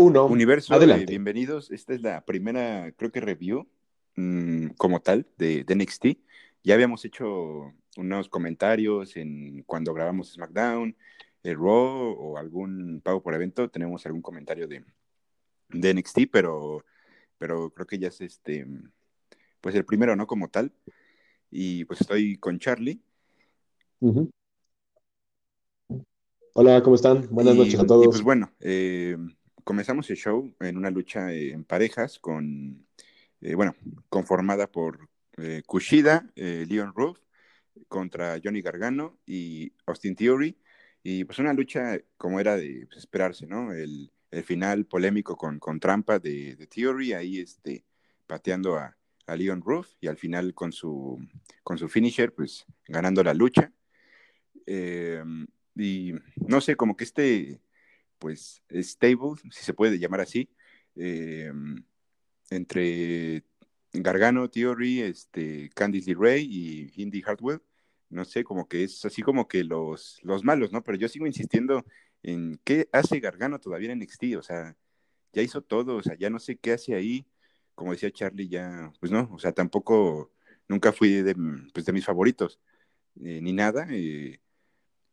uno. Universo, Adelante. bienvenidos. Esta es la primera, creo que review mm, como tal de, de, NXT. Ya habíamos hecho unos comentarios en cuando grabamos SmackDown, el Raw o algún pago por evento. Tenemos algún comentario de, de NXT, pero, pero creo que ya es este, pues el primero, ¿no? Como tal. Y pues estoy con Charlie. Uh -huh. Hola, ¿cómo están? Buenas y, noches a todos. Y pues bueno, eh, comenzamos el show en una lucha en parejas con, eh, bueno, conformada por eh, Kushida, Leon Ruff contra Johnny Gargano y Austin Theory. Y pues una lucha como era de pues, esperarse, ¿no? El, el, final polémico con, con trampa de, de, Theory, ahí este, pateando a, a Leon Ruff y al final con su, con su finisher, pues ganando la lucha. Eh, y no sé, como que este, pues, stable, si se puede llamar así, eh, entre Gargano Theory, este, Candice LeRae y Indy Hartwell, no sé, como que es así como que los, los malos, ¿no? Pero yo sigo insistiendo en qué hace Gargano todavía en NXT, o sea, ya hizo todo, o sea, ya no sé qué hace ahí, como decía Charlie, ya, pues no, o sea, tampoco, nunca fui de, pues, de mis favoritos, eh, ni nada, eh,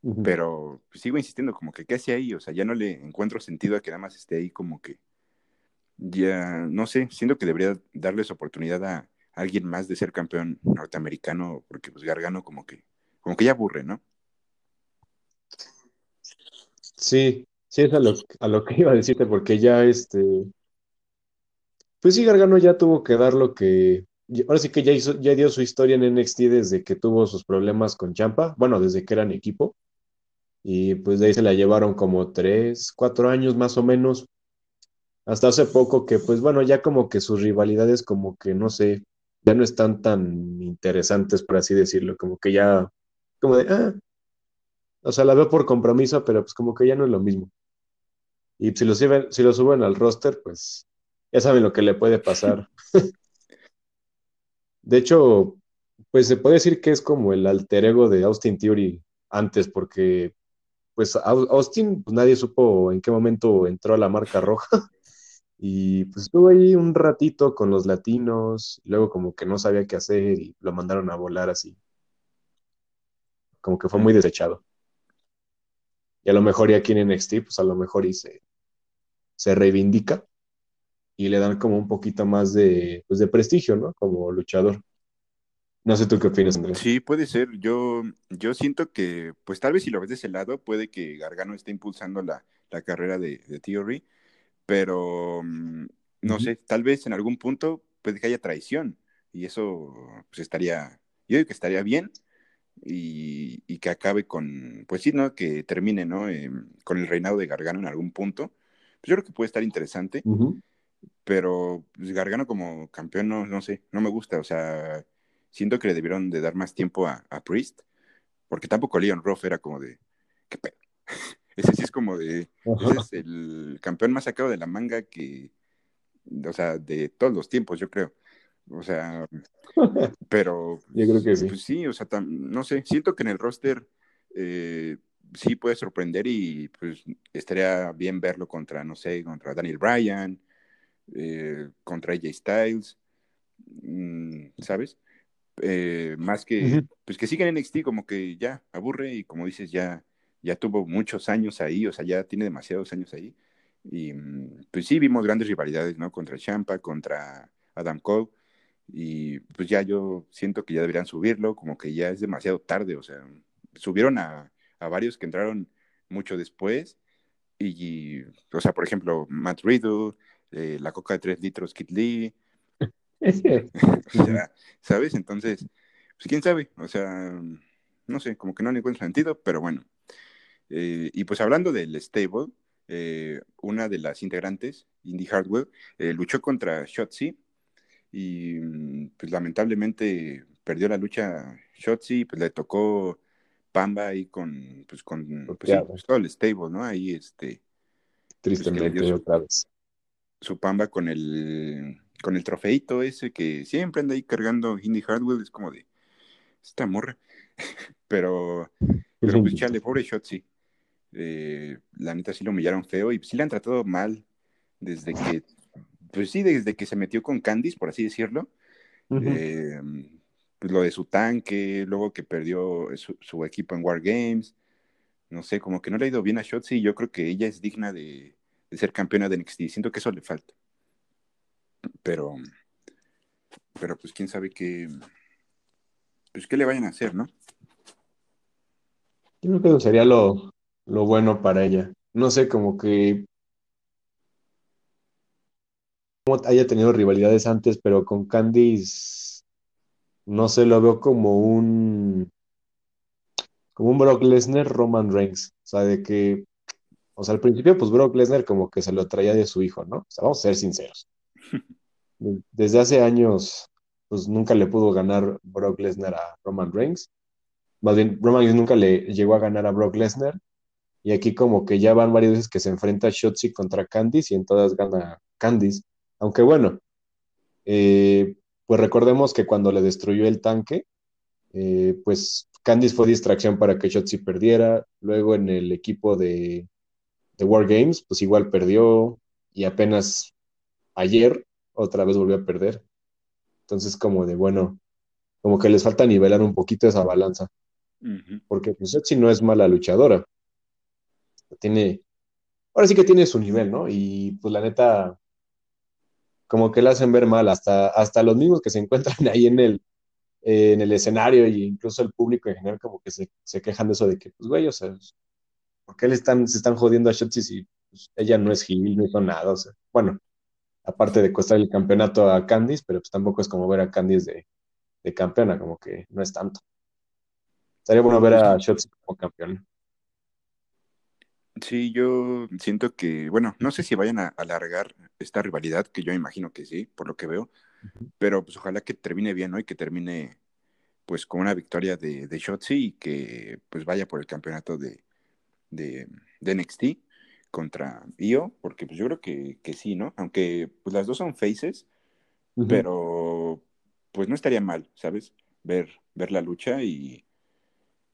uh -huh. pero pues, sigo insistiendo, como que qué hace ahí, o sea, ya no le encuentro sentido a que nada más esté ahí como que, ya, no sé, siento que debería darles oportunidad a, alguien más de ser campeón norteamericano, porque pues Gargano como que, como que ya aburre, ¿no? Sí, sí es a lo, a lo que iba a decirte, porque ya este, pues sí, Gargano ya tuvo que dar lo que, ahora sí que ya, hizo, ya dio su historia en NXT desde que tuvo sus problemas con Champa, bueno, desde que eran equipo, y pues de ahí se la llevaron como tres, cuatro años más o menos, hasta hace poco que pues bueno, ya como que sus rivalidades como que no sé, ya no están tan interesantes, por así decirlo, como que ya, como de, ah, o sea, la veo por compromiso, pero pues como que ya no es lo mismo. Y si lo suben, si lo suben al roster, pues ya saben lo que le puede pasar. de hecho, pues se puede decir que es como el alter ego de Austin Theory antes, porque pues Austin, pues nadie supo en qué momento entró a la marca roja. Y pues estuvo ahí un ratito con los latinos, luego como que no sabía qué hacer y lo mandaron a volar así. Como que fue muy desechado. Y a lo mejor ya aquí en NXT, pues a lo mejor y se, se reivindica y le dan como un poquito más de, pues de prestigio, ¿no? Como luchador. No sé tú qué opinas, Andrés. Sí, puede ser. Yo, yo siento que, pues tal vez si lo ves de ese lado, puede que Gargano esté impulsando la, la carrera de, de Theory pero no uh -huh. sé, tal vez en algún punto puede que haya traición y eso pues estaría, yo digo que estaría bien y, y que acabe con, pues sí, ¿no? Que termine, ¿no? Eh, con el reinado de Gargano en algún punto. Pues yo creo que puede estar interesante, uh -huh. pero pues, Gargano como campeón, no, no sé, no me gusta, o sea, siento que le debieron de dar más tiempo a, a Priest, porque tampoco Leon Ruff era como de, ¿qué pedo? Ese sí es como de. Ese es el campeón más sacado de la manga que. O sea, de todos los tiempos, yo creo. O sea. Pero. yo creo que sí. Pues sí, o sea, no sé. Siento que en el roster. Eh, sí puede sorprender y pues estaría bien verlo contra, no sé, contra Daniel Bryan, eh, contra AJ Styles, mmm, ¿sabes? Eh, más que, uh -huh. pues que sigan en NXT como que ya aburre y como dices, ya ya tuvo muchos años ahí, o sea, ya tiene demasiados años ahí. Y pues sí, vimos grandes rivalidades, ¿no? Contra Champa, contra Adam Cole. Y pues ya yo siento que ya deberían subirlo, como que ya es demasiado tarde, o sea, subieron a, a varios que entraron mucho después. Y, y, o sea, por ejemplo, Matt Riddle, eh, la coca de tres litros, Kid Lee. O sea, ¿sabes? Entonces, pues quién sabe, o sea, no sé, como que no le encuentro sentido, pero bueno. Eh, y pues hablando del stable, eh, una de las integrantes, Indy Hardwell, eh, luchó contra Shotzi y pues lamentablemente perdió la lucha Shotzi, pues le tocó Pamba ahí con, pues con pues, sí, pues, todo el stable, ¿no? Ahí este... Tristemente, pues, su, otra vez. Su Pamba con el, con el trofeito ese que siempre anda ahí cargando Indy Hardwell, es como de esta morra. pero, pero pues chale, pobre Shotzi. Eh, la neta sí lo humillaron feo y sí le han tratado mal desde que, pues sí, desde que se metió con Candice, por así decirlo. Eh, pues lo de su tanque, luego que perdió su, equipo en War Games. No sé, como que no le ha ido bien a Shotzi y yo creo que ella es digna de, ser campeona de NXT. Siento que eso le falta. Pero, pero pues quién sabe qué, pues qué le vayan a hacer, ¿no? Yo creo que sería lo, lo bueno para ella. No sé, como que haya tenido rivalidades antes, pero con Candice no sé, lo veo como un como un Brock Lesnar Roman Reigns, o sea, de que o sea, al principio pues Brock Lesnar como que se lo traía de su hijo, ¿no? O sea, vamos a ser sinceros. Desde hace años pues nunca le pudo ganar Brock Lesnar a Roman Reigns. Más bien, Roman Reigns nunca le llegó a ganar a Brock Lesnar. Y aquí como que ya van varias veces que se enfrenta Shotzi contra Candice y en todas gana Candice. Aunque bueno, eh, pues recordemos que cuando le destruyó el tanque, eh, pues Candice fue distracción para que Shotzi perdiera. Luego en el equipo de, de War Games, pues igual perdió y apenas ayer otra vez volvió a perder. Entonces como de, bueno, como que les falta nivelar un poquito esa balanza. Porque pues Shotzi no es mala luchadora. Tiene, ahora sí que tiene su nivel, ¿no? Y pues la neta, como que la hacen ver mal, hasta, hasta los mismos que se encuentran ahí en el, en el escenario e incluso el público en general como que se, quejan de eso de que, pues, güey, o sea, ¿por qué le están, se están jodiendo a Shotzi si pues, ella no es Gil, no hizo nada? O sea, bueno, aparte de costar el campeonato a Candice, pero pues tampoco es como ver a Candice de, de campeona, como que no es tanto. Estaría bueno ver a Shotzi como campeona. Sí, yo siento que, bueno, no sé si vayan a alargar esta rivalidad, que yo imagino que sí, por lo que veo, pero pues ojalá que termine bien, ¿no? Y que termine pues con una victoria de, de Shotzi y que pues vaya por el campeonato de, de, NXT contra Io, porque pues yo creo que, sí, ¿no? Aunque pues las dos son faces, pero pues no estaría mal, ¿sabes? Ver, ver la lucha y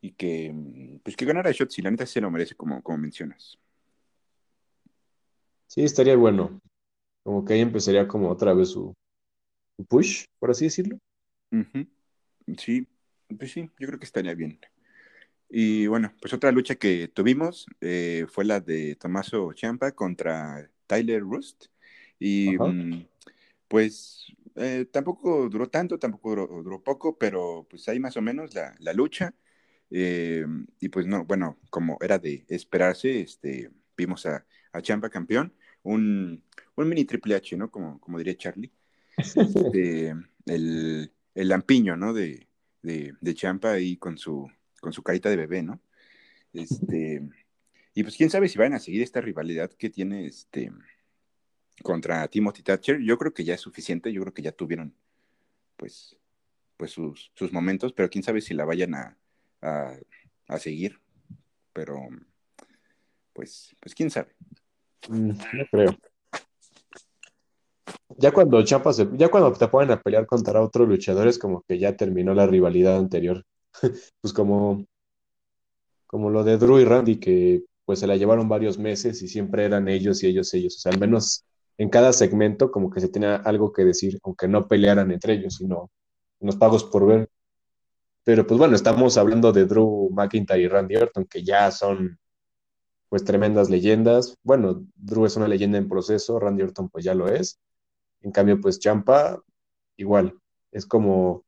y que, mm, pues que ganara Shotzi, la neta se lo merece, como, como mencionas. Sí, estaría bueno. Como que ahí empezaría como otra vez su, push, por así decirlo. Sí, pues sí, yo creo que estaría bien. Y bueno, pues otra lucha que tuvimos eh, fue la de Tomaso Champa contra Tyler Rust. Y mm, pues eh, tampoco duró tanto, tampoco duró, poco, pero pues ahí más o menos la, la lucha. Eh, y pues no, bueno, como era de esperarse, este, vimos a, a Champa campeón, un, un, mini Triple H, ¿no? Como, como diría Charlie. Este, el, el, lampiño, ¿no? De, de, de, Champa ahí con su, con su carita de bebé, ¿no? Este, y pues quién sabe si van a seguir esta rivalidad que tiene este contra Timothy Thatcher. Yo creo que ya es suficiente, yo creo que ya tuvieron pues, pues sus, sus momentos, pero quién sabe si la vayan a, a, seguir, pero pues, pues quién sabe. Mm, no creo. Ya cuando Chapas, ya cuando te ponen a pelear contra otros luchadores, como que ya terminó la rivalidad anterior. pues como, como lo de Drew y Randy, que pues se la llevaron varios meses y siempre eran ellos y ellos ellos. O sea, al menos en cada segmento como que se tenía algo que decir, aunque no pelearan entre ellos, sino unos pagos por ver. Pero pues bueno, estamos hablando de Drew McIntyre y Randy Orton, que ya son pues tremendas leyendas. Bueno, Drew es una leyenda en proceso, Randy Orton pues ya lo es. En cambio, pues Champa, igual, es como,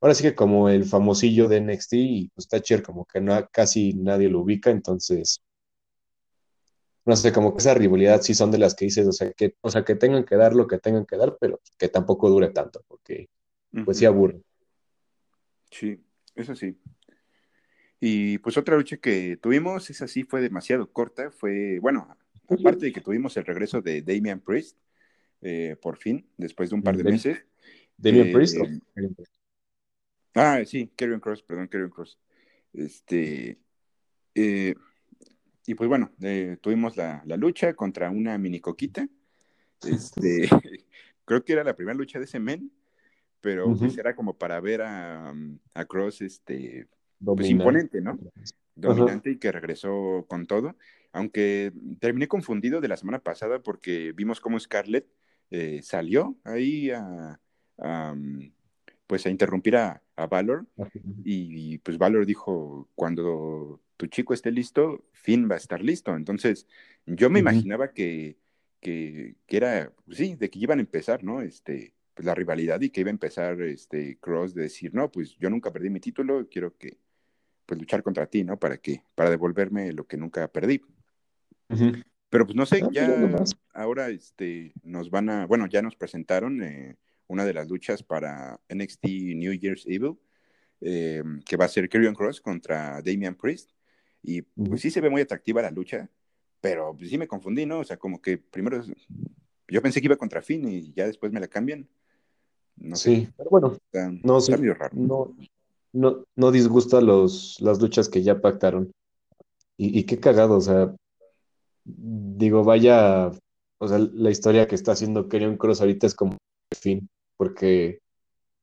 ahora sí que como el famosillo de NXT y pues Thatcher como que no, casi nadie lo ubica, entonces, no sé, como que esa rivalidad sí son de las que dices, o sea, que, o sea, que tengan que dar lo que tengan que dar, pero que tampoco dure tanto, porque pues sí aburre. Sí, eso sí. Y pues otra lucha que tuvimos, esa sí fue demasiado corta, fue, bueno, aparte de que tuvimos el regreso de Damian Priest, eh, por fin, después de un par de meses. Damian Priest. Ah, sí, Karrion Cross, perdón, Karrion Cross. Este, eh, y pues bueno, eh, tuvimos la, lucha contra una mini coquita. Este, creo que era la primera lucha de ese men pero pues era como para ver a, a Cross este, pues imponente, ¿no? Dominante y que regresó con todo. aunque terminé confundido de la semana pasada porque vimos cómo Scarlett eh, salió ahí a, pues a interrumpir a, Valor y, pues Valor dijo, cuando tu chico esté listo, Finn va a estar listo. Entonces yo me imaginaba que, que, era, pues sí, de que iban a empezar, ¿no? Este, pues la rivalidad y que iba a empezar este Cross de decir, no, pues yo nunca perdí mi título, quiero que, pues luchar contra ti, ¿no? Para que, para devolverme lo que nunca perdí. Pero pues no sé, ah, ya ahora este, nos van a, bueno, ya nos presentaron eh, una de las luchas para NXT New Year's Evil, eh, que va a ser Karrion Cross contra Damian Priest. Y pues sí se ve muy atractiva la lucha, pero pues, sí me confundí, ¿no? O sea, como que primero yo pensé que iba contra Finn y ya después me la cambian. No sí, pero bueno, no, está raro. No, no, no disgusta los, las luchas que ya pactaron. Y, y qué cagado, o sea, digo, vaya, o sea, la historia que está haciendo Kenyon Cross ahorita es como Finn, porque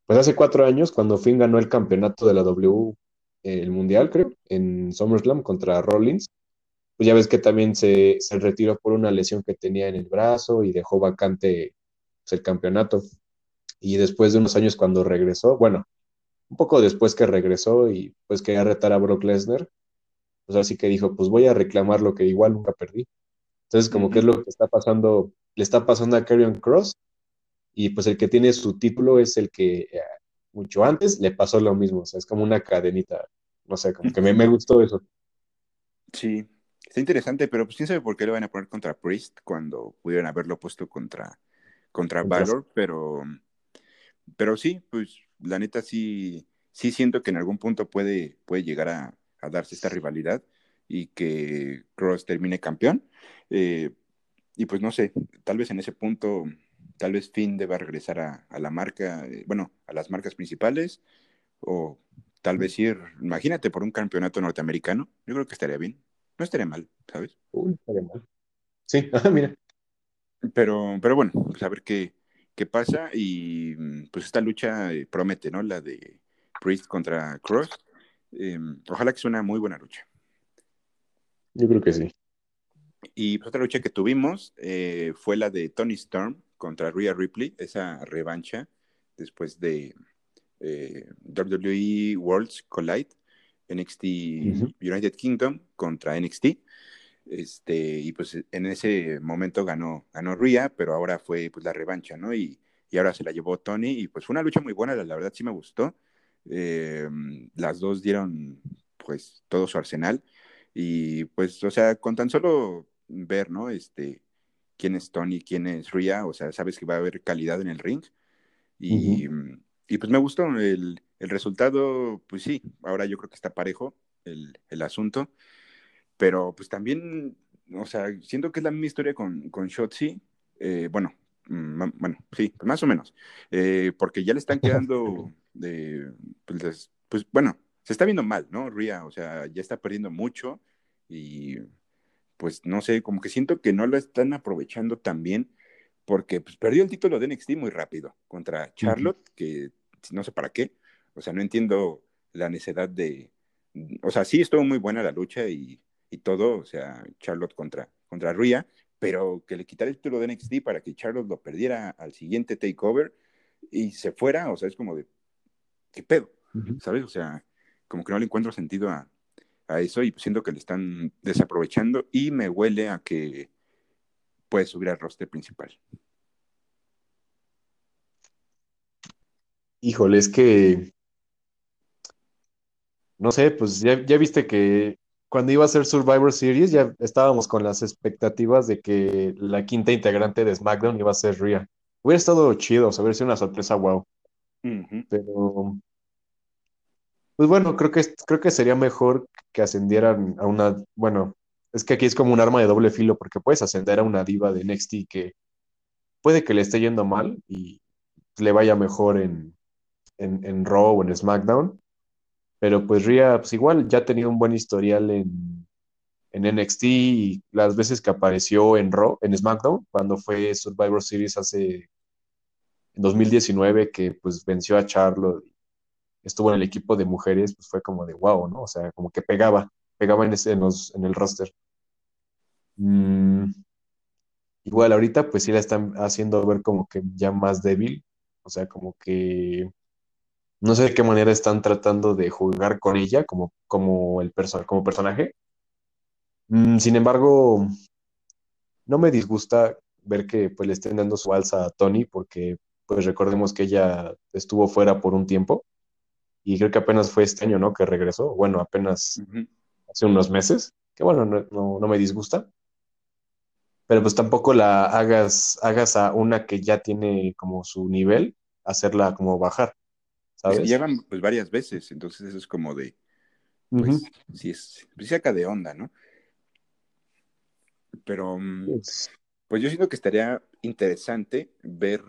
pues hace cuatro años, cuando Finn ganó el campeonato de la W, el mundial, creo, en SummerSlam contra Rollins, pues ya ves que también se, se retiró por una lesión que tenía en el brazo y dejó vacante pues, el campeonato. Y después de unos años cuando regresó, bueno, un poco después que regresó y pues quería retar a Brock Lesnar, pues así que dijo, pues voy a reclamar lo que igual nunca perdí. Entonces, como que es lo que está pasando, le está pasando a Karrion Cross, y pues el que tiene su título es el que eh, mucho antes le pasó lo mismo, o sea, es como una cadenita, no sé, como que me, me gustó eso. Sí, está interesante, pero pues quién sabe por qué lo van a poner contra Priest cuando pudieran haberlo puesto contra, contra Valor, pero, pero sí, pues la neta sí, sí siento que en algún punto puede, puede llegar a, a darse esta rivalidad y que Cross termine campeón. Eh, y pues no sé, tal vez en ese punto, tal vez Finn deba regresar a, la marca, eh, bueno, a las marcas principales, o tal vez ir, imagínate, por un campeonato norteamericano. Yo creo que estaría bien. No estaría mal, ¿sabes? Uy, estaría mal. Sí, ah, mira. Pero, pero bueno, pues a ver qué, qué pasa. Y pues esta lucha eh, promete, ¿no? La de Priest contra Cross. Em, ojalá que sea una muy buena lucha. Yo creo que sí. Y pues, otra lucha que tuvimos eh, fue la de Tony Storm contra Rhea Ripley, esa revancha después de eh, WWE Worlds Collide, NXT United Kingdom contra NXT. Este, y pues en ese momento ganó, ganó Rhea, pero ahora fue pues la revancha, ¿no? Y, y ahora se la llevó Tony, y pues fue una lucha muy buena, la, la verdad sí me gustó. Eh, las dos dieron pues todo su arsenal. Y pues, o sea, con tan solo ver, ¿no? Este, quién es Tony, quién es Ria, o sea, sabes que va a haber calidad en el ring. Y, y pues me gustó el, el, resultado, pues sí, ahora yo creo que está parejo el, el asunto, pero pues también, o sea, siento que es la misma historia con, con Shotzi, eh, bueno, mm, bueno, sí, pues más o menos, eh, porque ya le están quedando de, pues, pues bueno, se está viendo mal, ¿no? Ria, o sea, ya está perdiendo mucho y pues no sé, como que siento que no lo están aprovechando tan bien porque pues, perdió el título de NXT muy rápido contra Charlotte, que no sé para qué, o sea, no entiendo la necesidad de, o sea, sí estuvo muy buena la lucha y, y todo, o sea, Charlotte contra, contra Rhea, pero que le quitara el título de NXT para que Charlotte lo perdiera al siguiente takeover y se fuera, o sea, es como de, ¿qué pedo? ¿Sabes? O sea, como que no le encuentro sentido a, eso y siento que le están desaprovechando y me huele a que puede subir al roster principal. Híjole, es que no sé, pues ya, viste que cuando iba a ser Survivor Series ya estábamos con las expectativas de que la quinta integrante de SmackDown iba a ser Rhea. Hubiera estado chido, saber si una sorpresa wow. Pero pues bueno, creo que, creo que sería mejor que ascendieran a una, bueno, es que aquí es como un arma de doble filo porque puedes ascender a una diva de NXT que puede que le esté yendo mal y le vaya mejor en, en, en Raw o en SmackDown, pero pues Rhea, pues igual ya ha tenido un buen historial en, en NXT y las veces que apareció en Raw, en SmackDown, cuando fue Survivor Series hace en 2019 que pues venció a Charlotte estuvo en el equipo de mujeres, pues fue como de wow, ¿no? O sea, como que pegaba, pegaba en, ese, en, en el roster. Mm, igual ahorita pues sí la están haciendo ver como que ya más débil, o sea, como que no sé de qué manera están tratando de jugar con ella como, como, el como personaje. Mm, sin embargo, no me disgusta ver que pues le estén dando su alza a Tony porque pues recordemos que ella estuvo fuera por un tiempo y creo que apenas fue este año, ¿no? Que regresó, bueno, apenas Ujú. hace unos meses, que bueno, no, no, no me disgusta, pero pues tampoco la hagas, hagas a una que ya tiene como su nivel, hacerla como bajar, ¿sabes? pues varias veces, entonces eso es como de, pues sí es, pues sí saca de onda, ¿no? Pero mm, Pues, pues yo siento que estaría interesante ver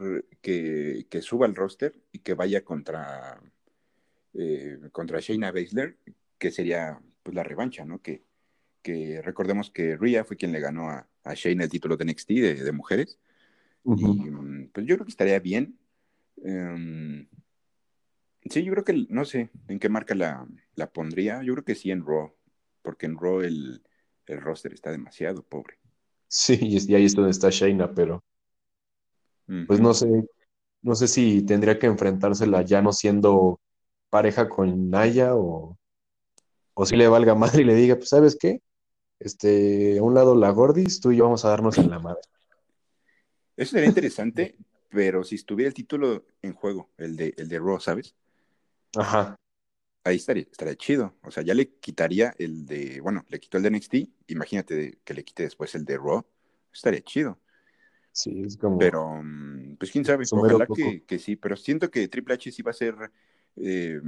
que, que suba al roster y que vaya contra, eh, contra Shayna Baszler, que sería pues la revancha, ¿no? Que, que recordemos que Rhea fue quien le ganó a, a Shayna el título de NXT de, de mujeres. Y mm, pues yo creo que estaría bien. Em, sí, yo creo que, no sé en qué marca la, la pondría. Yo creo que sí en Raw, porque en Raw el, el roster está demasiado pobre. Sí, y ahí es donde está Shayna, pero pues no sé, no sé si tendría que enfrentársela ya no siendo pareja con Naya o, o si le valga madre y le diga, pues ¿sabes qué? Este, a un lado la Gordis, tú y yo vamos a darnos en la madre. Eso sería interesante, pero si estuviera el título en juego, el de, el de Raw, ¿sabes? Ajá, Ahí estaría, estaría chido. O sea, ya le quitaría el de, bueno, le quitó el de NXT, imagínate que le quite después el de Raw, estaría chido. sí, es como Pero, mm, pues quién sabe, ojalá que, que sí, pero siento que Triple H sí va a ser, eh,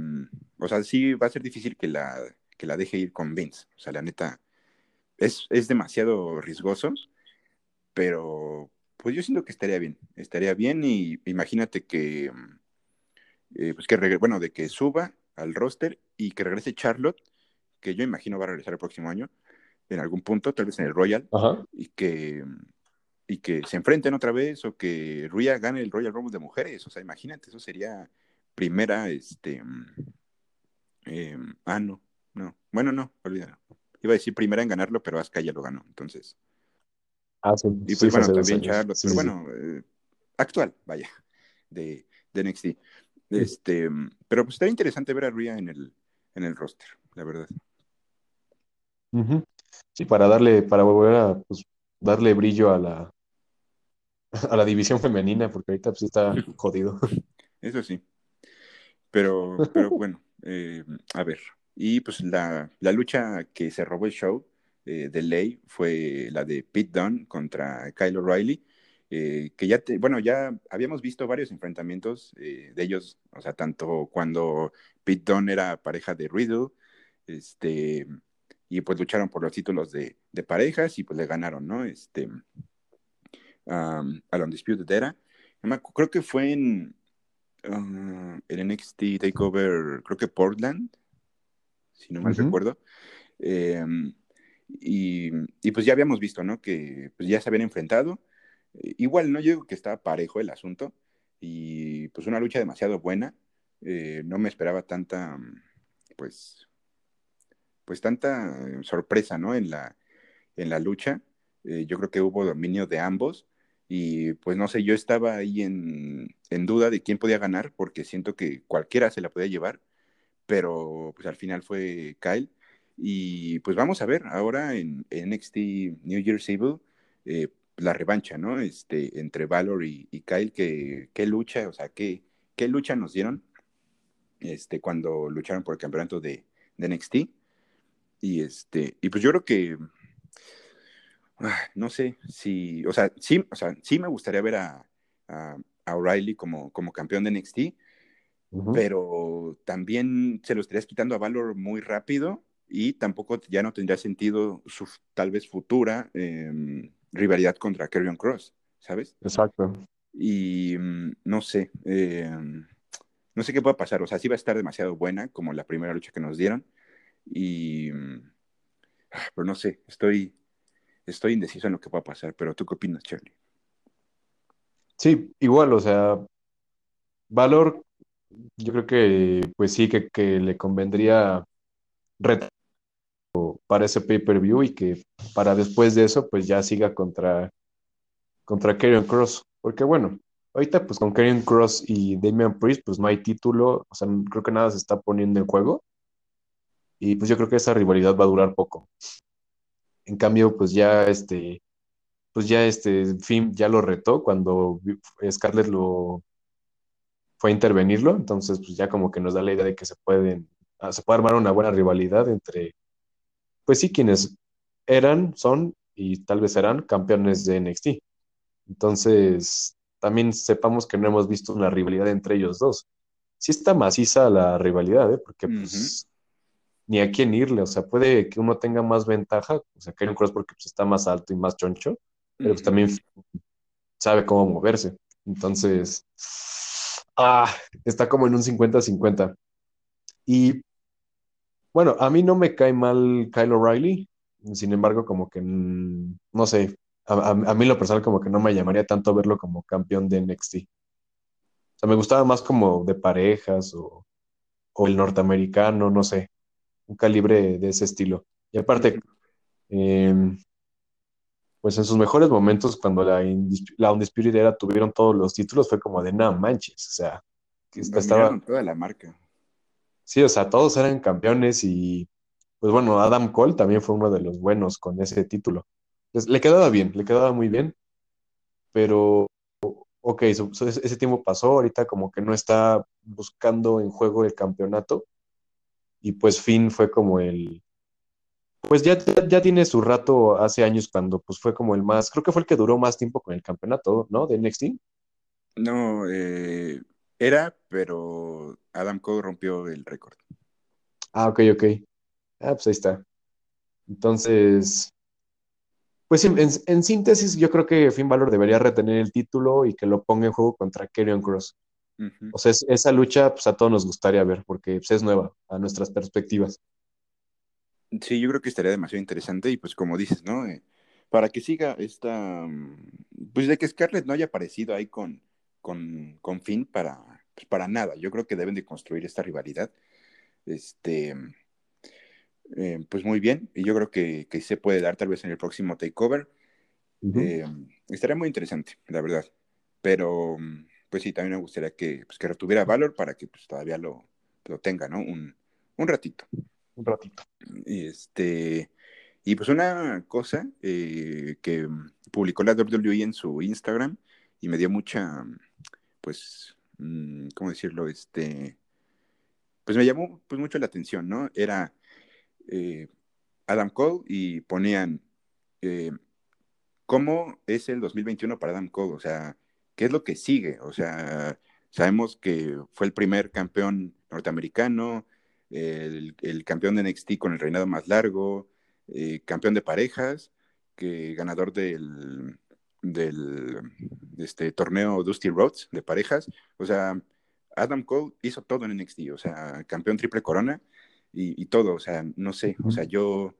o sea, sí va a ser difícil que la, que la deje ir con Vince. O sea, la neta, es, es demasiado riesgoso, pero pues yo siento que estaría bien, estaría bien y imagínate que, eh, pues que, bueno, de que suba al roster y que regrese Charlotte, que yo imagino va a regresar el próximo año, en algún punto, tal vez en el Royal, Ajá. y que, y que se enfrenten otra vez o que Rhea gane el Royal Rumble de mujeres. O sea, imagínate, eso sería primera, este, eh, ah, no, no, bueno, no, olvídalo. Iba a decir primera en ganarlo, pero Asuka ya lo ganó, entonces. Y sí, pues fue bueno, también. Charlotte, Sí, pero bueno, eh, actual, vaya, de, de NXT. Este, pero pues estaría interesante ver a Rhea en el, en el roster, la verdad. Ujú. Sí, para darle, para volver a pues, darle brillo a la, a la división femenina, porque ahorita pues sí está jodido. Eso sí. Pero, pero bueno, eh, a ver. Y pues la, la lucha que se robó el show eh, de ley fue la de Pete Dunne contra Kyle O'Reilly, eh, que ya, te, bueno, ya habíamos visto varios enfrentamientos eh, de ellos, o sea, tanto cuando Pete Dunne era pareja de Riddle, este, y pues lucharon por los títulos de, de parejas y pues le ganaron, ¿no? Este, um, al Undisputed Era. Creo que fue en, uh, el NXT Takeover, creo que Portland, si no mal recuerdo. Eh, y, y, pues ya habíamos visto, ¿no? Que pues ya se habían enfrentado. Eh, igual, ¿no? Yo digo que estaba parejo el asunto. Y pues una lucha demasiado buena. Eh, no me esperaba tanta, pues, pues tanta eh, sorpresa, ¿no? En la, en la lucha. Eh, yo creo que hubo dominio de ambos. Y pues no sé, yo estaba ahí en, en duda de quién podía ganar, porque siento que cualquiera se la podía llevar pero pues al final fue Kyle. Y pues vamos a ver ahora en, NXT New Year's Evil eh, la revancha, ¿no? Este, entre Valor y, Kyle, que, qué lucha, o sea, qué, qué lucha nos dieron este, cuando lucharon por el campeonato de, de NXT. Y, este, y pues yo creo que, no sé, si, o sea, sí, o sea, sí me gustaría ver a, a, a O'Reilly como, como campeón de NXT, pero también se lo estarías quitando a Valor muy rápido y tampoco ya no tendría sentido su tal vez futura eh, rivalidad contra Karrion Cross, ¿sabes? Exacto. Y mm, no sé, eh, no sé qué pueda pasar, o sea, sí va a estar demasiado buena como la primera lucha que nos dieron y mm, pero no sé, estoy estoy indeciso en lo que pueda pasar, pero ¿tú qué opinas, Charlie? Sí, igual, o sea, Valor, yo creo que pues sí, que, le convendría para ese pay-per-view y que para después de eso, pues ya siga contra, contra Karrion Cross. Porque bueno, ahorita pues con Karrion Cross y Damian Priest, pues no hay título, o sea, creo que nada se está poniendo en juego. Y pues yo creo que esa rivalidad va a durar poco. En cambio, pues ya este, pues ya este Finn ya lo retó cuando Scarlett lo fue a intervenirlo, entonces pues ya como que nos da la idea de que se pueden, ah, se puede armar una buena rivalidad entre, pues sí, quienes eran, son y tal vez serán campeones de NXT. Entonces, también sepamos que no hemos visto una rivalidad entre ellos dos. Sí está maciza la rivalidad, ¿eh? porque pues, ni a quién irle, o sea, puede que uno tenga más ventaja, o sea, un Cross porque pues, está más alto y más choncho, pero pues, también sabe cómo moverse. Entonces, ah, está como en un 50-50. Y bueno, a mí no me cae mal Kyle O'Reilly, sin embargo, como que, mm, no sé, a, mí lo personal como que no me llamaría tanto verlo como campeón de NXT. O sea, me gustaba más como de parejas o, o el norteamericano, no sé un calibre de ese estilo. Y aparte, em, pues en sus mejores momentos, cuando la, la Undisputed Era tuvieron todos los títulos, fue como de nada manches, o sea, que estaba... toda la marca. Sí, o sea, todos eran campeones y, pues bueno, Adam Cole también fue uno de los buenos con ese título. Pues, le quedaba bien, le quedaba muy bien, pero, ok, ese tiempo pasó, ahorita como que no está buscando en juego el campeonato y pues Finn fue como el, pues ya, ya tiene su rato hace años cuando pues fue como el más, creo que fue el que duró más tiempo con el campeonato, ¿no? De NXT. No, eh, era, pero Adam Cole rompió el récord. Ah, ok, ok. Ah, pues ahí está. Entonces, pues en, en, síntesis, yo creo que Finn Balor debería retener el título y que lo ponga en juego contra Karrion Cross. O sea, esa lucha pues, a todos nos gustaría ver porque pues, es nueva a nuestras perspectivas. Sí, yo creo que estaría demasiado interesante y pues como dices, ¿no? Eh, para que siga esta, mm, pues de que Scarlett no haya aparecido ahí con, con, con Finn para, pues, para nada. Yo creo que deben de construir esta rivalidad. Este, eh, pues muy bien, y yo creo que, que, se puede dar tal vez en el próximo takeover. Eh, estaría muy interesante, la verdad. Pero mm, pues sí, también me gustaría que, pues, que retuviera valor para que pues, todavía lo, lo tenga, ¿no? Un, un, ratito. Un ratito. Y, este, y pues una cosa eh, que publicó la WWE en su Instagram y me dio mucha, pues, mm, ¿cómo decirlo? Este, pues me llamó pues, mucho la atención, ¿no? Era eh, Adam Cole y ponían, eh, ¿cómo es el 2021 para Adam Cole? O sea, ¿qué es lo que sigue? O sea, sabemos que fue el primer campeón norteamericano, el, campeón de NXT con el reinado más largo, eh, campeón de parejas, que ganador del, del este, torneo Dusty Rhodes de parejas. O sea, Adam Cole hizo todo en NXT, o sea, campeón triple corona y, todo, o sea, no sé, o sea, yo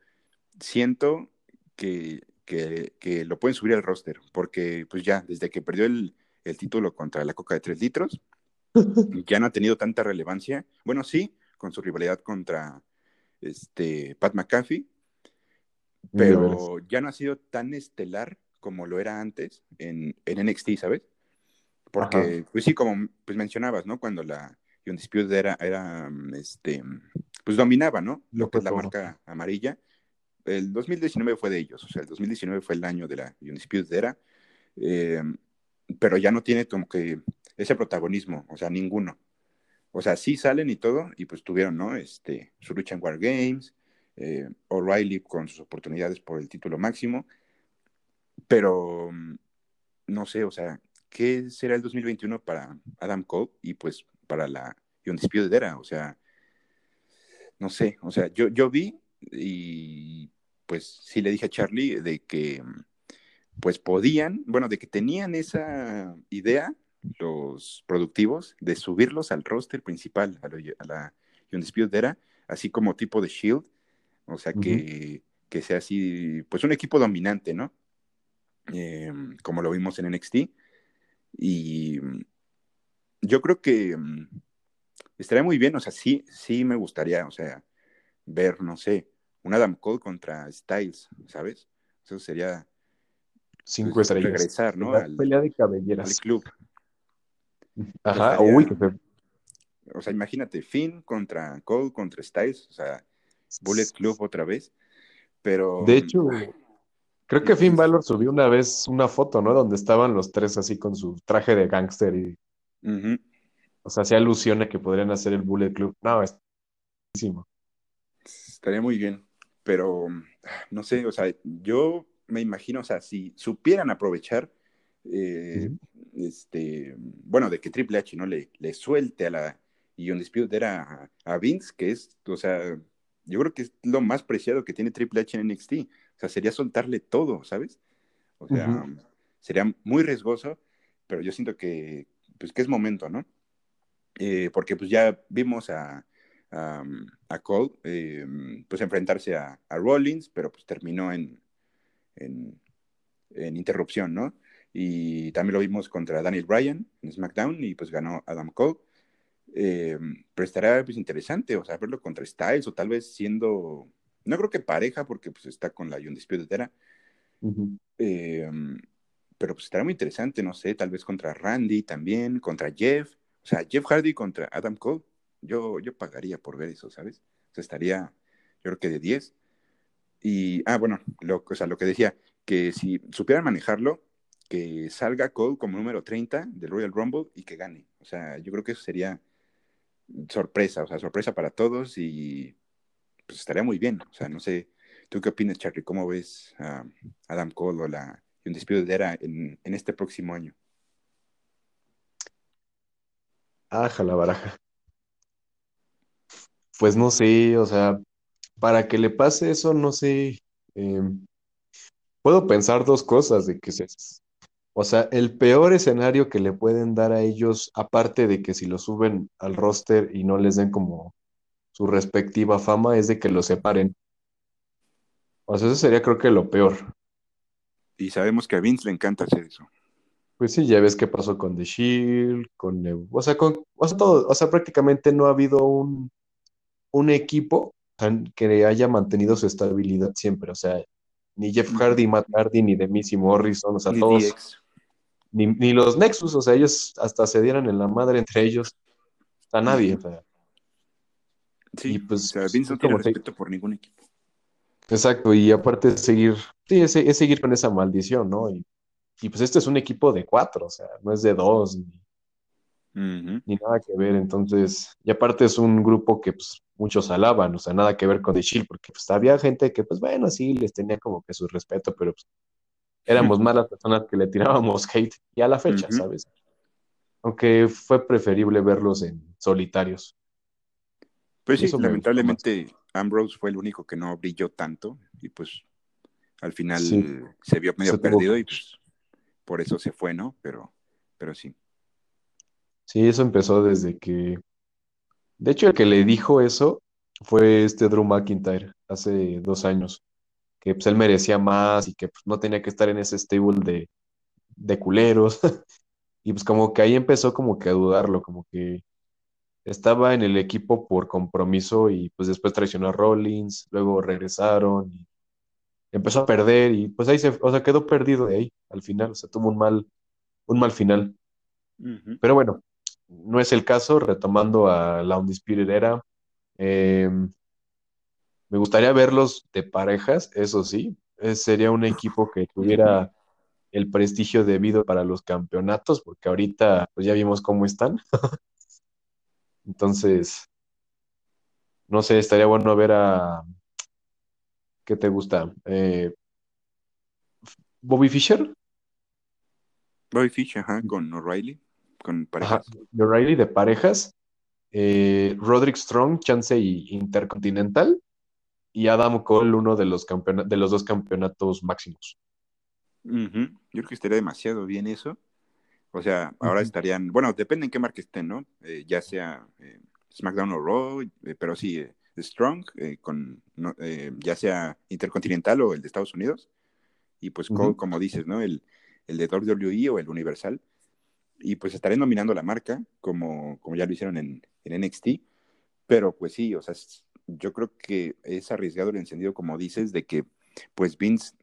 siento que, que, que, lo pueden subir al roster, porque pues ya, desde que perdió el, el título contra la Coca de 3 litros. ya no ha tenido tanta relevancia. Bueno, sí, con su rivalidad contra este, Pat McAfee, pero ya no ha sido tan estelar como lo era antes en, en NXT, ¿sabes? Porque, pues sí, como pues mencionabas, ¿no? Cuando la Undisputed era, era este, pues dominaba, ¿no? Lo que es la marca amarilla. El 2019 fue de ellos, o sea, el 2019 fue el año de la Undisputed era. Eh, pero ya no tiene como que ese protagonismo, o sea, ninguno. O sea, sí salen y todo, y pues tuvieron, ¿no? Este, su lucha en War Games, eh, O'Reilly con sus oportunidades por el título máximo, pero mm, no sé, o sea, ¿qué será el 2021 para Adam Cole y pues para la Undisputed Era? O sea, no sé, o sea, yo, yo vi y pues sí le dije a Charlie de que pues podían, bueno, de que tenían esa idea los productivos de subirlos al roster principal, a, la Undisputed Era, así como tipo de Shield, o sea, que, que, sea así, pues un equipo dominante, ¿no? Em, como lo vimos en NXT. Y yo creo que mm, estaría muy bien, o sea, sí, sí me gustaría, o sea, ver, no sé, un Adam Cole contra Styles, ¿sabes? Eso sería Cinco estrellas. regresar, ¿no? Al, pelea de al cabelleras. club. Ajá, estaría- uy, que fue- O sea, imagínate, Finn contra Cole contra Styles, o sea, Bullet Club otra vez. Pero. De hecho, ay, creo que Finn Balor subió una vez una foto, ¿no? Donde estaban los tres así con su traje de gángster y, o sea, hacía alusión a que podrían hacer el Bullet Club. No, es. Estaría muy bien, pero no sé, o sea, yo me imagino, o sea, si supieran aprovechar, eh, este, bueno, de que Triple H no le, le suelte a la y Undisputed era a, a Vince, que es, o sea, yo creo que es lo más preciado que tiene Triple H en NXT, o sea, sería soltarle todo, ¿sabes? O sea, sería muy riesgoso, pero yo siento que, pues, que es momento, ¿no? Eh, porque pues ya vimos a, a, a Cole, eh, pues enfrentarse a, a Rollins, pero pues terminó en, en, en interrupción, ¿no? Y también lo vimos contra Daniel Bryan en SmackDown y pues ganó Adam Cole. Eh, pero estará pues interesante, o sea, verlo contra Styles o tal vez siendo, no creo que pareja porque pues está con la Undisputed Era, eh, pero pues estará muy interesante, no sé, tal vez contra Randy también, contra Jeff, o sea, Jeff Hardy contra Adam Cole, yo, yo pagaría por ver eso, ¿sabes? O sea, estaría, yo creo que de 10. Y, ah, bueno, lo, o sea, lo que decía, que si supieran manejarlo, que salga Cole como número 30 del Royal Rumble y que gane. O sea, yo creo que eso sería sorpresa, o sea, sorpresa para todos y pues estaría muy bien. O sea, no sé, ¿tú qué opinas, Charlie? ¿Cómo ves a Adam Cole o la Undisputed Era en, en este próximo año? Aja la baraja. Pues no sé, o sea, para que le pase eso, no sé. eh, puedo pensar dos cosas de que se, o sea, el peor escenario que le pueden dar a ellos, aparte de que si lo suben al roster y no les den como su respectiva fama, es de que lo separen. O sea, eso sería creo que lo peor. Y sabemos que a Vince le encanta hacer eso. Pues sí, ya ves qué pasó con The Shield, con, o sea, con, o sea, todo, o sea, prácticamente no ha habido un, un equipo que haya mantenido su estabilidad siempre, o sea, ni Jeff Hardy, Matt Hardy, ni y Morrison, o sea, Ni todos, DX. ni, ni los Nexus, o sea, ellos hasta se dieran en la madre entre ellos, a nadie, o sea, Sí, y pues, o sea, pues, Vince no es tiene respeto por ningún equipo. exacto, y aparte de seguir, sí, es, es seguir con esa maldición, ¿no? Y, y pues este es un equipo de cuatro, o sea, no es de dos, ni, Ni nada que ver. Entonces, y aparte es un grupo que pues, muchos alaban, o sea, nada que ver con The Shield, porque pues había gente que, pues bueno, sí, les tenía como que su respeto, pero pues, éramos más las personas que le tirábamos hate, y a la fecha. ¿sabes? Aunque fue preferible verlos en solitarios. Pues sí, lamentablemente Ambrose fue el único que no brilló tanto y pues al final Sí. se vio medio Se perdido y pues por eso se fue, ¿no? Pero, pero sí. Sí, eso empezó desde que, de hecho, el que le dijo eso fue este Drew McIntyre hace dos años, que pues él merecía más y que pues, no tenía que estar en ese stable de, de culeros. Y pues como que ahí empezó como que a dudarlo, como que estaba en el equipo por compromiso y pues después traicionó a Rollins, luego regresaron y empezó a perder y pues ahí se, o sea, quedó perdido de ahí al final, o sea, tuvo un mal, un mal final. Pero bueno, no es el caso, retomando a la Undisputed Era, eh, me gustaría verlos de parejas, eso sí, eh, sería un equipo que tuviera el prestigio debido para los campeonatos, porque ahorita pues ya vimos cómo están. Entonces, no sé, estaría bueno ver a, ¿qué te gusta? Eh, Bobby Fischer, Bobby Fish, ajá, con O'Reilly, con ajá, parejas. y O'Reilly de parejas, eh, Roderick Strong, chance y Intercontinental, y Adam Cole, uno de los de los dos campeonatos máximos. Ujú. Yo creo que estaría demasiado bien eso. O sea, ahora estarían, bueno, depende en qué marca estén, ¿no? Eh, ya sea eh, SmackDown o Raw, eh, pero sí, Strong, con, no, ya sea Intercontinental o el de Estados Unidos. Y pues Cole, como dices, ¿no? El, el de WWE o el Universal. Y pues estarían nominando la marca, como, como ya lo hicieron en, en NXT. Pero pues sí, o sea, yo creo que es arriesgado el encendido, como dices, de que pues Vince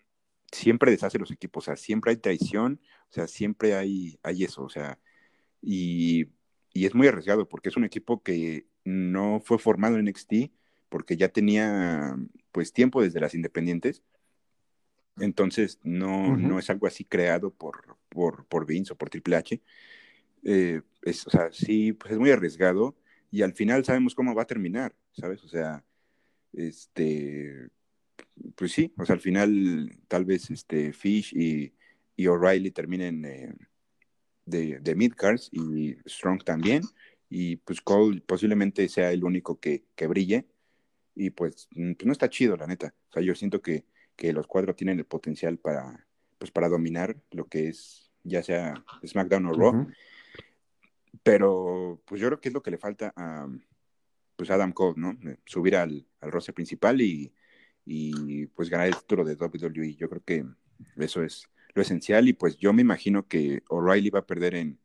siempre deshace los equipos, o sea, siempre hay traición, o sea, siempre hay, hay eso, o sea, y, y es muy arriesgado porque es un equipo que no fue formado en NXT porque ya tenía pues tiempo desde las independientes. Entonces no, no es algo así creado por, por, por Vince o por Triple H. Eh, es, o sea, sí, pues es muy arriesgado y al final sabemos cómo va a terminar, ¿sabes? O sea, este, pues sí, o sea, al final tal vez este Fish y, y O'Reilly terminen eh, de, de midcards y Strong también, y pues Cole posiblemente sea el único que, que brille, y pues, mm, pues, no está chido, la neta. O sea, yo siento que, que los cuatro tienen el potencial para, pues, para dominar lo que es, ya sea SmackDown o Raw. Pero, pues yo creo que es lo que le falta a pues Adam Cole, ¿no? Subir al, al roster principal y, y pues ganar el título de WWE. Yo creo que eso es lo esencial y pues yo me imagino que O'Reilly va a perder en,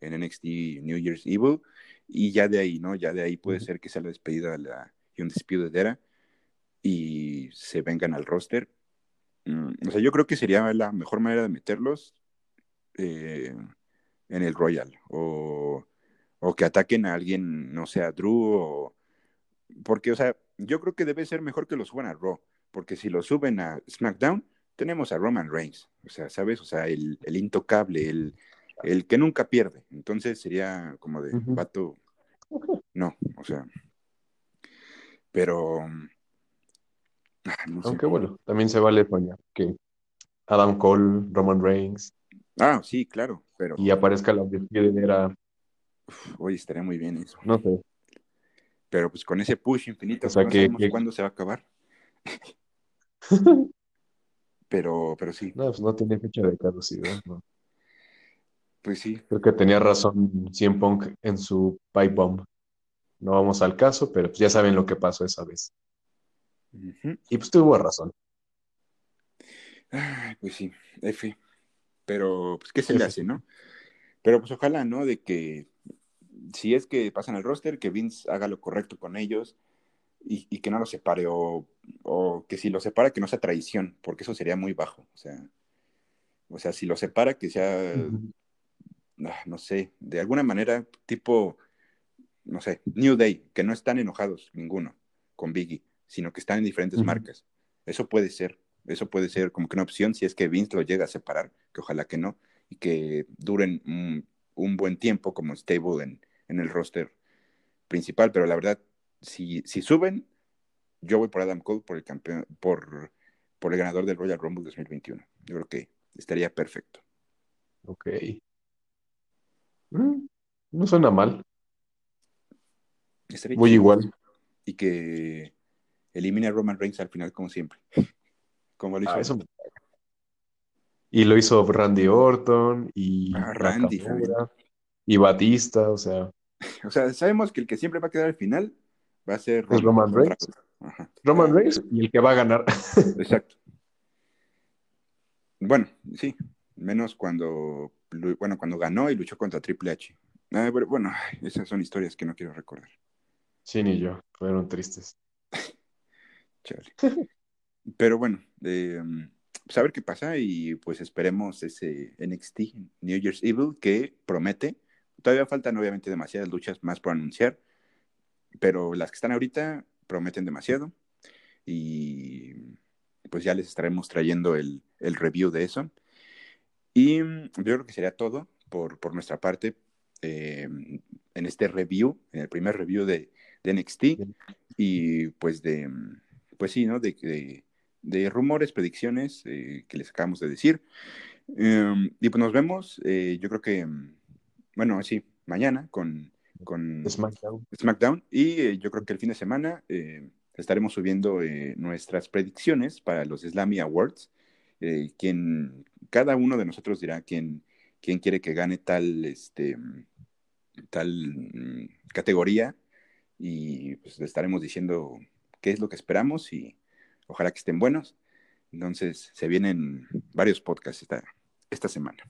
en NXT New Year's Evil y ya de ahí, ¿no? Ya de ahí puede ser que sea la despedida la Undisputed Era y se vengan al roster. Mm, o sea, yo creo que sería la mejor manera de meterlos eh, en el Royal o, o, que ataquen a alguien, no sé, a Drew o... Porque, o sea, yo creo que debe ser mejor que lo suban a Raw, porque si lo suben a SmackDown, tenemos a Roman Reigns, o sea, ¿sabes? O sea, el, el intocable, el, el, que nunca pierde. Entonces sería como de, vato, no, o sea, pero... Ah, Aunque bueno, también se vale poner que Adam Cole, Roman Reigns. Ah, sí, claro, pero... Y aparezca la era... Oye, estaría muy bien eso. No sé. Pero pues con ese push infinito, no que, sabemos cuándo se va a acabar. pero, pero sí. No, pues no tenía fecha de caducidad, ¿no? Pues sí. Creo que tenía razón Cien Punk en su pipe bomb. No vamos al caso, pero pues ya saben lo que pasó esa vez. Y pues tuvo razón. Ay, pues sí, F. Pero, pues, ¿qué se le hace, no? Pero pues ojalá, ¿no? De que si es que pasan al roster, que Vince haga lo correcto con ellos y, que no los separe, o, que si lo separa, que no sea traición, porque eso sería muy bajo. O sea, o sea si lo separa, que sea, ah, no sé, de alguna manera, tipo, no sé, New Day, que no están enojados ninguno con Biggie, sino que están en diferentes marcas. Eso puede ser, eso puede ser como que una opción si es que Vince lo llega a separar, que ojalá que no, y que duren un buen tiempo como stable en, en el roster principal, pero la verdad, si, si suben, yo voy por Adam Cole por el campeón, por, por el ganador del Royal Rumble 2021. Yo creo que estaría perfecto. Ok. Mm, no suena mal. Estaría Muy igual. Y que elimine a Roman Reigns al final, como siempre. Como lo hizo. Ah, y lo hizo Randy Orton y ah, Randy, y Batista, o sea. O sea, sabemos que el que siempre va a quedar al final va a ser Roman, Reigns. Roman ah. Reigns y el que va a ganar. Exacto. Bueno, sí, menos cuando, bueno, cuando ganó y luchó contra Triple H. Ah, bueno, esas son historias que no quiero recordar. Sí, ni yo, fueron tristes. Chale. Pero bueno, eh, pues a ver qué pasa y pues esperemos ese NXT New Year's Evil que promete Todavía faltan obviamente demasiadas luchas más por anunciar, pero las que están ahorita prometen demasiado y pues ya les estaremos trayendo el, review de eso. Y yo creo que sería todo por, nuestra parte eh, en este review, en el primer review de, NXT y pues de, pues sí, ¿no? De, de, rumores, predicciones eh, que les acabamos de decir. Em, y pues nos vemos, eh, yo creo que bueno, sí, mañana con, con SmackDown. Y eh, yo creo que el fin de semana estaremos subiendo nuestras predicciones para los Slammy Awards. quien, cada uno de nosotros dirá quién, quién quiere que gane tal, este, tal mm, categoría y pues estaremos diciendo qué es lo que esperamos y ojalá que estén buenos. Entonces se vienen varios podcasts esta, esta semana.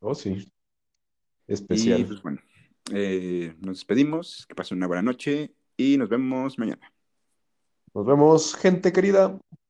Oh, sí especial. pues bueno, eh, nos despedimos, que pasen una buena noche y nos vemos mañana. Nos vemos, gente querida.